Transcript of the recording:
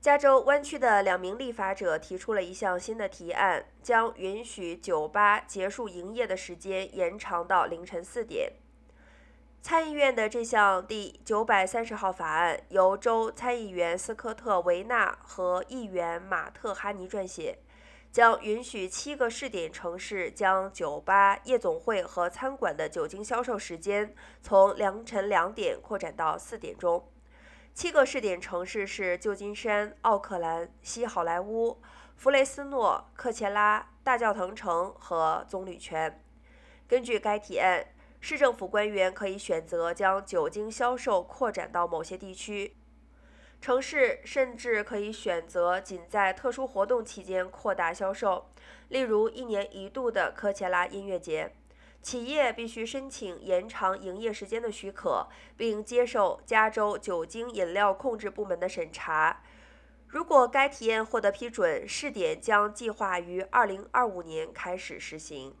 加州湾区的两名立法者提出了一项新的提案，将允许酒吧结束营业的时间延长到凌晨四点。参议院的这项第九百三十号法案由州参议员斯科特·维纳和议员马特·哈尼撰写，将允许七个试点城市将酒吧、夜总会和餐馆的酒精销售时间从凌晨两点扩展到四点钟。七个试点城市是旧金山、奥克兰、西好莱坞、弗雷斯诺、科切拉、大教堂城和棕榈泉。根据该提案。市政府官员可以选择将酒精销售扩展到某些地区，城市甚至可以选择仅在特殊活动期间扩大销售，例如一年一度的科切拉音乐节。企业必须申请延长营业时间的许可，并接受加州酒精饮料控制部门的审查。如果该体验获得批准，试点将计划于二零二五年开始实行。